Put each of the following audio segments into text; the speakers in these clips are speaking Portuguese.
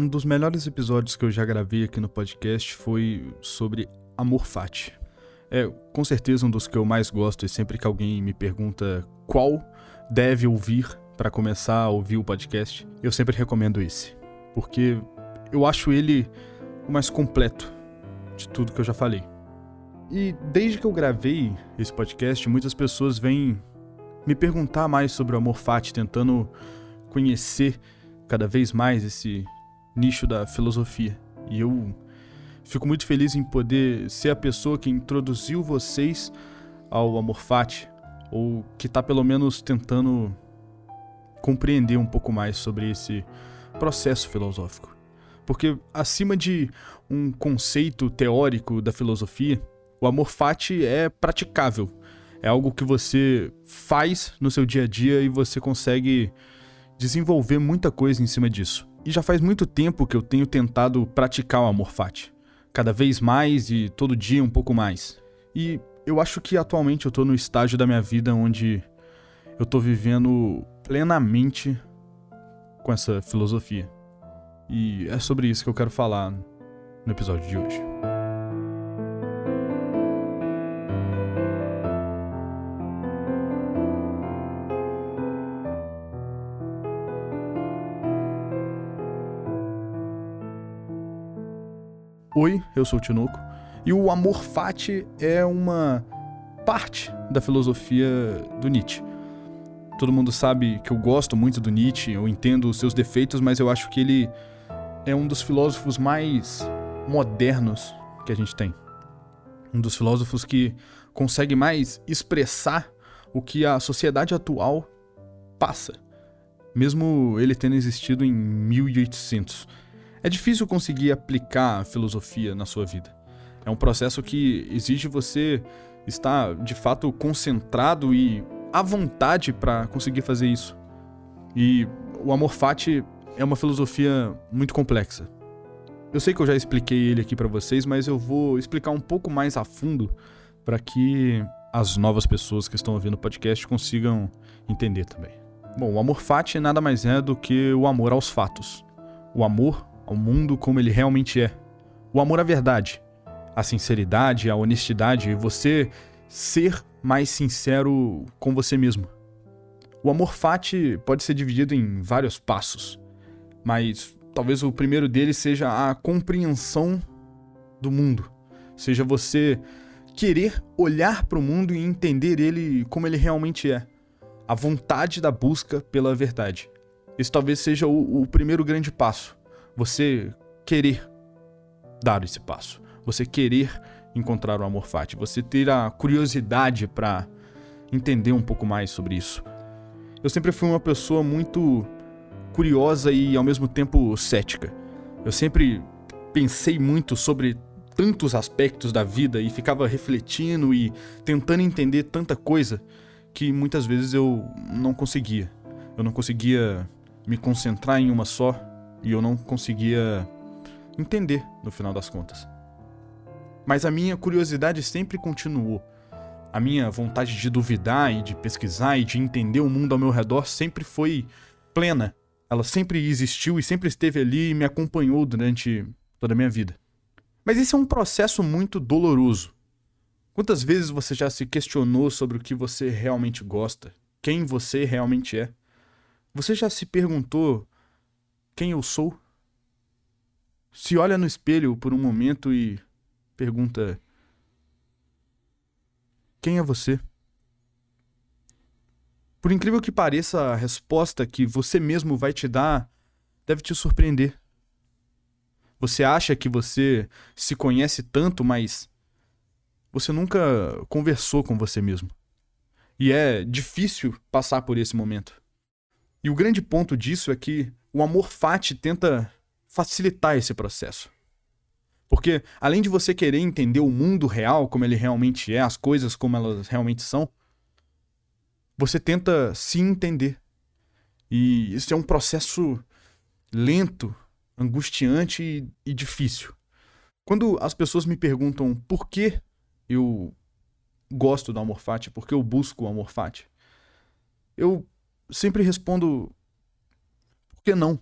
Um dos melhores episódios que eu já gravei aqui no podcast foi sobre amor fati. É, com certeza um dos que eu mais gosto e sempre que alguém me pergunta qual deve ouvir para começar a ouvir o podcast, eu sempre recomendo esse, porque eu acho ele o mais completo de tudo que eu já falei. E desde que eu gravei esse podcast, muitas pessoas vêm me perguntar mais sobre o amor fati, tentando conhecer cada vez mais esse nicho da filosofia. E eu fico muito feliz em poder ser a pessoa que introduziu vocês ao amor fati, ou que está pelo menos tentando compreender um pouco mais sobre esse processo filosófico. Porque acima de um conceito teórico da filosofia, o amor fati é praticável. É algo que você faz no seu dia a dia e você consegue desenvolver muita coisa em cima disso. E já faz muito tempo que eu tenho tentado praticar o amor fati. Cada vez mais e todo dia um pouco mais. E eu acho que atualmente eu tô no estágio da minha vida onde eu tô vivendo plenamente com essa filosofia. E é sobre isso que eu quero falar no episódio de hoje. Oi, eu sou o Tinoco. E o amor fati é uma parte da filosofia do Nietzsche. Todo mundo sabe que eu gosto muito do Nietzsche, eu entendo os seus defeitos, mas eu acho que ele é um dos filósofos mais modernos que a gente tem. Um dos filósofos que consegue mais expressar o que a sociedade atual passa, mesmo ele tendo existido em 1800. É difícil conseguir aplicar a filosofia na sua vida. É um processo que exige você estar de fato concentrado e à vontade para conseguir fazer isso. E o amor fati é uma filosofia muito complexa. Eu sei que eu já expliquei ele aqui para vocês, mas eu vou explicar um pouco mais a fundo para que as novas pessoas que estão ouvindo o podcast consigam entender também. Bom, o amor fati nada mais é do que o amor aos fatos. O amor ao mundo como ele realmente é. O amor à verdade, a sinceridade, a honestidade e você ser mais sincero com você mesmo. O amor fati pode ser dividido em vários passos, mas talvez o primeiro deles seja a compreensão do mundo. Seja você querer olhar para o mundo e entender ele como ele realmente é. A vontade da busca pela verdade. Esse talvez seja o, o primeiro grande passo você querer dar esse passo, você querer encontrar o amor fati, você ter a curiosidade para entender um pouco mais sobre isso. Eu sempre fui uma pessoa muito curiosa e ao mesmo tempo cética. Eu sempre pensei muito sobre tantos aspectos da vida e ficava refletindo e tentando entender tanta coisa que muitas vezes eu não conseguia. Eu não conseguia me concentrar em uma só e eu não conseguia entender no final das contas. Mas a minha curiosidade sempre continuou. A minha vontade de duvidar e de pesquisar e de entender o mundo ao meu redor sempre foi plena. Ela sempre existiu e sempre esteve ali e me acompanhou durante toda a minha vida. Mas esse é um processo muito doloroso. Quantas vezes você já se questionou sobre o que você realmente gosta? Quem você realmente é? Você já se perguntou quem eu sou? Se olha no espelho por um momento e pergunta: Quem é você? Por incrível que pareça, a resposta que você mesmo vai te dar deve te surpreender. Você acha que você se conhece tanto, mas você nunca conversou com você mesmo. E é difícil passar por esse momento. E o grande ponto disso é que o amor fati tenta facilitar esse processo. Porque além de você querer entender o mundo real como ele realmente é, as coisas como elas realmente são, você tenta se entender. E isso é um processo lento, angustiante e, e difícil. Quando as pessoas me perguntam por que eu gosto do amor fati, por que eu busco o amor fati, eu sempre respondo por que não?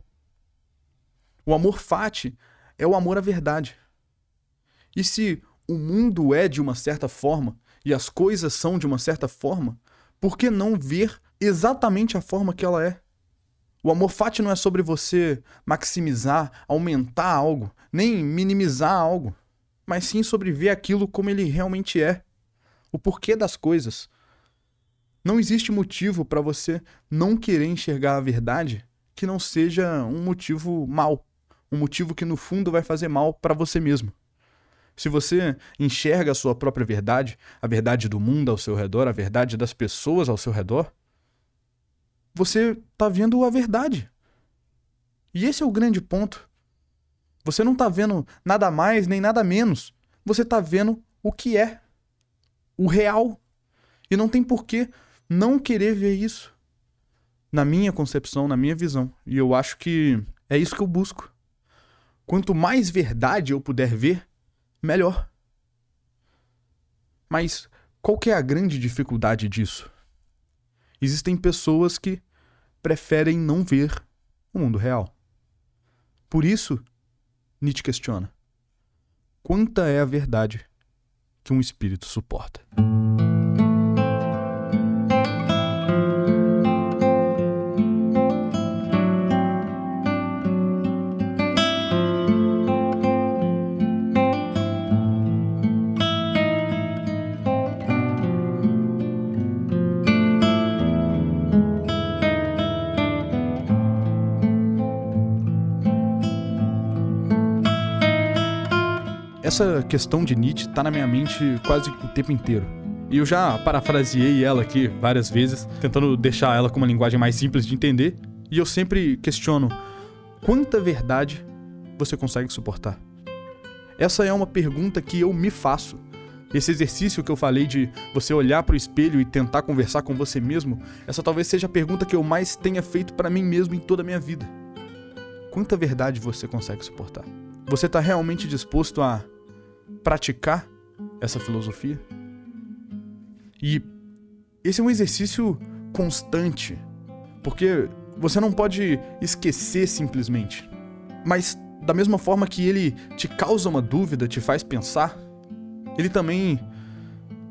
O amor fati é o amor à verdade. E se o mundo é de uma certa forma e as coisas são de uma certa forma, por que não ver exatamente a forma que ela é? O amor fati não é sobre você maximizar, aumentar algo, nem minimizar algo, mas sim sobre ver aquilo como ele realmente é, o porquê das coisas. Não existe motivo para você não querer enxergar a verdade que não seja um motivo mal, um motivo que no fundo vai fazer mal para você mesmo. Se você enxerga a sua própria verdade, a verdade do mundo ao seu redor, a verdade das pessoas ao seu redor, você está vendo a verdade. E esse é o grande ponto. Você não está vendo nada mais nem nada menos. Você está vendo o que é, o real. E não tem por que não querer ver isso. Na minha concepção, na minha visão. E eu acho que é isso que eu busco. Quanto mais verdade eu puder ver, melhor. Mas qual que é a grande dificuldade disso? Existem pessoas que preferem não ver o mundo real. Por isso, Nietzsche questiona: quanta é a verdade que um espírito suporta? Essa questão de Nietzsche tá na minha mente quase o tempo inteiro. E eu já parafraseei ela aqui várias vezes, tentando deixar ela com uma linguagem mais simples de entender. E eu sempre questiono: quanta verdade você consegue suportar? Essa é uma pergunta que eu me faço. Esse exercício que eu falei de você olhar para o espelho e tentar conversar com você mesmo, essa talvez seja a pergunta que eu mais tenha feito para mim mesmo em toda a minha vida. Quanta verdade você consegue suportar? Você está realmente disposto a praticar essa filosofia. E esse é um exercício constante, porque você não pode esquecer simplesmente. Mas da mesma forma que ele te causa uma dúvida, te faz pensar, ele também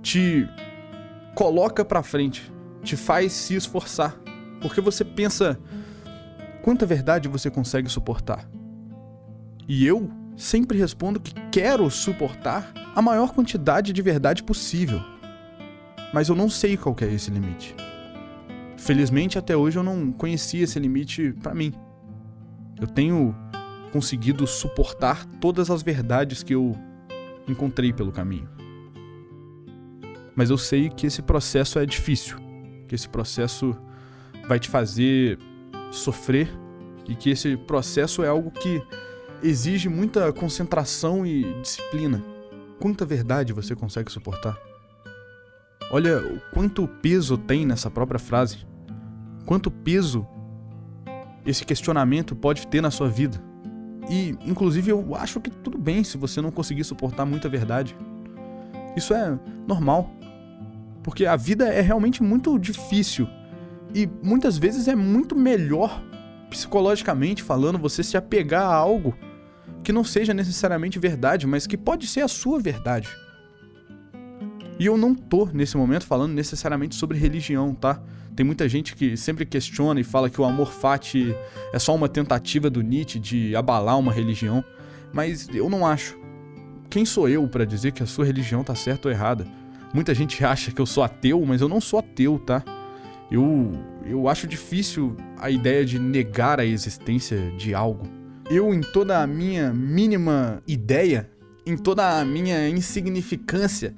te coloca para frente, te faz se esforçar, porque você pensa quanta verdade você consegue suportar. E eu sempre respondo que quero suportar a maior quantidade de verdade possível. Mas eu não sei qual é esse limite. Felizmente, até hoje eu não conhecia esse limite para mim. Eu tenho conseguido suportar todas as verdades que eu encontrei pelo caminho. Mas eu sei que esse processo é difícil, que esse processo vai te fazer sofrer e que esse processo é algo que exige muita concentração e disciplina. Quanta verdade você consegue suportar? Olha o quanto peso tem nessa própria frase. Quanto peso esse questionamento pode ter na sua vida. E, inclusive, eu acho que tudo bem se você não conseguir suportar muita verdade. Isso é normal. Porque a vida é realmente muito difícil. E muitas vezes é muito melhor, psicologicamente falando, você se apegar a algo que não seja necessariamente verdade, mas que pode ser a sua verdade. E eu não tô nesse momento falando necessariamente sobre religião, tá? Tem muita gente que sempre questiona e fala que o amor fati é só uma tentativa do Nietzsche de abalar uma religião, mas eu não acho. Quem sou eu para dizer que a sua religião tá certa ou errada? Muita gente acha que eu sou ateu, mas eu não sou ateu, tá? Eu eu acho difícil a ideia de negar a existência de algo eu, em toda a minha mínima ideia, em toda a minha insignificância,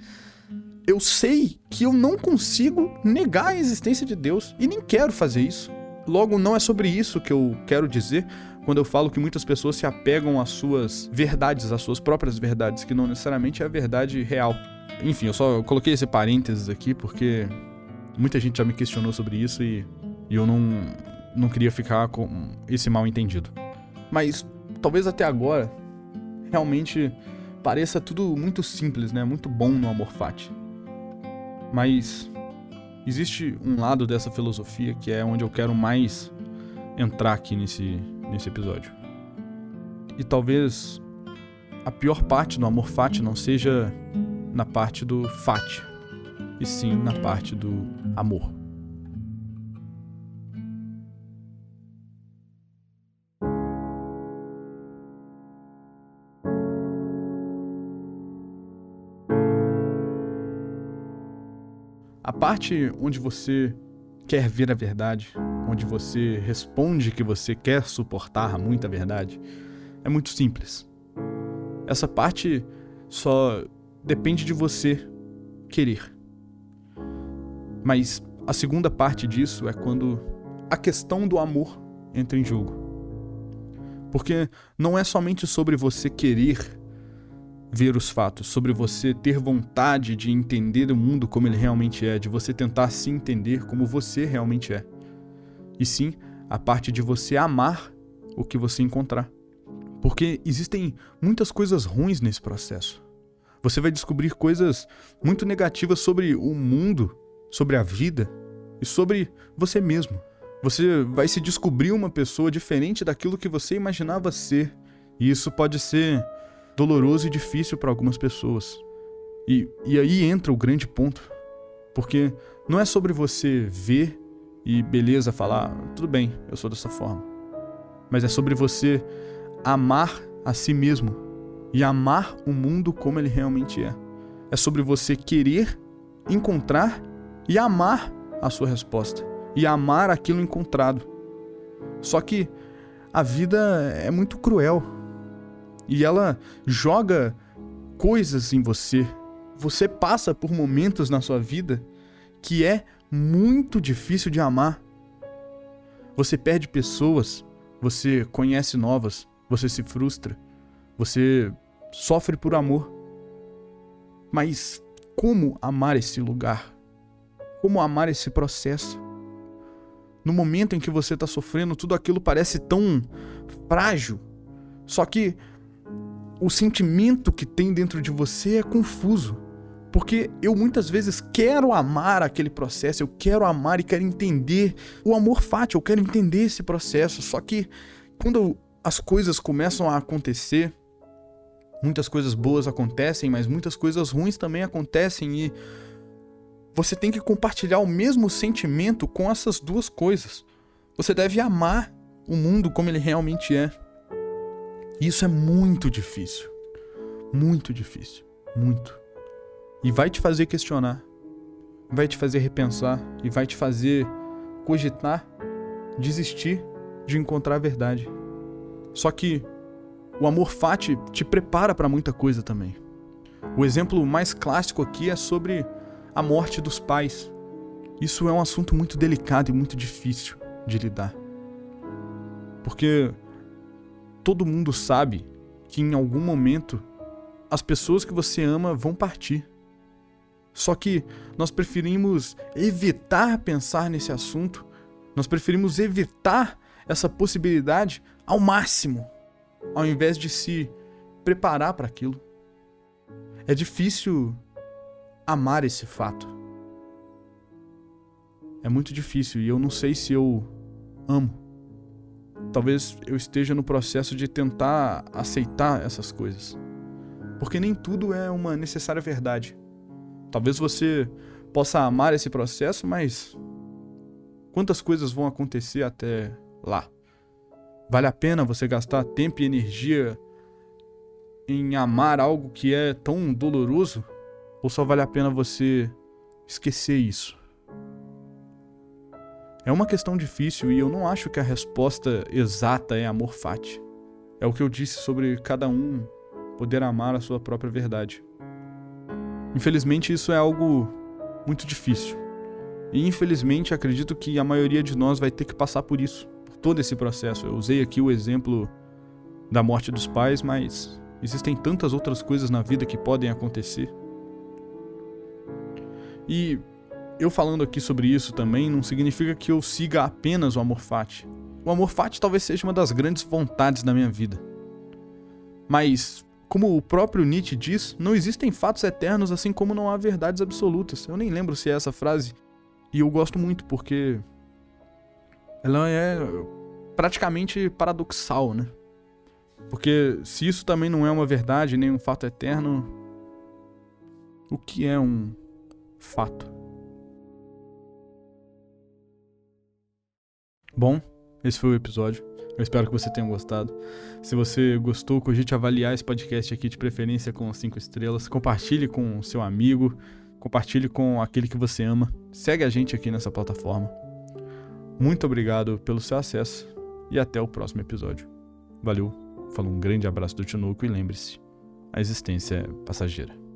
eu sei que eu não consigo negar a existência de Deus e nem quero fazer isso. Logo, não é sobre isso que eu quero dizer quando eu falo que muitas pessoas se apegam às suas verdades, às suas próprias verdades, que não necessariamente é a verdade real. Enfim, eu só coloquei esse parênteses aqui porque muita gente já me questionou sobre isso e, e eu não, não queria ficar com esse mal entendido. Mas talvez até agora realmente pareça tudo muito simples, né? Muito bom no amor fati. Mas existe um lado dessa filosofia que é onde eu quero mais entrar aqui nesse, nesse episódio. E talvez a pior parte do amor fati não seja na parte do fati, e sim na parte do amor. A parte onde você quer ver a verdade, onde você responde que você quer suportar muita verdade, é muito simples. Essa parte só depende de você querer. Mas a segunda parte disso é quando a questão do amor entra em jogo. Porque não é somente sobre você querer ver os fatos, sobre você ter vontade de entender o mundo como ele realmente é, de você tentar se entender como você realmente é. E sim, a parte de você amar o que você encontrar. Porque existem muitas coisas ruins nesse processo. Você vai descobrir coisas muito negativas sobre o mundo, sobre a vida e sobre você mesmo. Você vai se descobrir uma pessoa diferente daquilo que você imaginava ser. E isso pode ser doloroso e difícil para algumas pessoas. E, e aí entra o grande ponto. Porque não é sobre você ver e beleza falar, tudo bem, eu sou dessa forma. Mas é sobre você amar a si mesmo e amar o mundo como ele realmente é. É sobre você querer encontrar e amar a sua resposta e amar aquilo encontrado. Só que a vida é muito cruel e ela joga coisas em você. Você passa por momentos na sua vida que é muito difícil de amar. Você perde pessoas, você conhece novas, você se frustra, você sofre por amor. Mas como amar esse lugar? Como amar esse processo? No momento em que você está sofrendo, tudo aquilo parece tão frágil. Só que o sentimento que tem dentro de você é confuso. Porque eu muitas vezes quero amar aquele processo, eu quero amar e quero entender o amor fati, eu quero entender esse processo. Só que quando as coisas começam a acontecer, muitas coisas boas acontecem, mas muitas coisas ruins também acontecem e você tem que compartilhar o mesmo sentimento com essas duas coisas. Você deve amar o mundo como ele realmente é. Isso é muito difícil. Muito difícil. Muito. E vai te fazer questionar. Vai te fazer repensar. E vai te fazer cogitar, desistir de encontrar a verdade. Só que o amor fati te prepara para muita coisa também. O exemplo mais clássico aqui é sobre a morte dos pais. Isso é um assunto muito delicado e muito difícil de lidar. Porque todo mundo sabe que em algum momento as pessoas que você ama vão partir. Só que nós preferimos evitar pensar nesse assunto, nós preferimos evitar essa possibilidade ao máximo, ao invés de se preparar para aquilo. É difícil amar esse fato. É muito difícil e eu não sei se eu amo talvez eu esteja no processo de tentar aceitar essas coisas. Porque nem tudo é uma necessária verdade. Talvez você possa amar esse processo, mas quantas coisas vão acontecer até lá? Vale a pena você gastar tempo e energia em amar algo que é tão doloroso? Ou só vale a pena você esquecer isso? É uma questão difícil e eu não acho que a resposta exata é amor fati. É o que eu disse sobre cada um poder amar a sua própria verdade. Infelizmente, isso é algo muito difícil. E infelizmente, acredito que a maioria de nós vai ter que passar por isso, por todo esse processo. Eu usei aqui o exemplo da morte dos pais, mas existem tantas outras coisas na vida que podem acontecer. E eu falando aqui sobre isso também não significa que eu siga apenas o amor fati. O amor fati talvez seja uma das grandes vontades da minha vida. Mas, como o próprio Nietzsche diz, não existem fatos eternos assim como não há verdades absolutas. Eu nem lembro se é essa frase. E eu gosto muito porque ela é praticamente paradoxal, né? Porque se isso também não é uma verdade, nem um fato eterno, o que é um fato? Bom, esse foi o episódio. Eu espero que você tenha gostado. Se você gostou, cogite avaliar esse podcast aqui de preferência com 5 estrelas. Compartilhe com seu amigo, compartilhe com aquele que você ama. Segue a gente aqui nessa plataforma. Muito obrigado pelo seu acesso e até o próximo episódio. Valeu! Falou um grande abraço do Tinoco e lembre-se, a existência é passageira.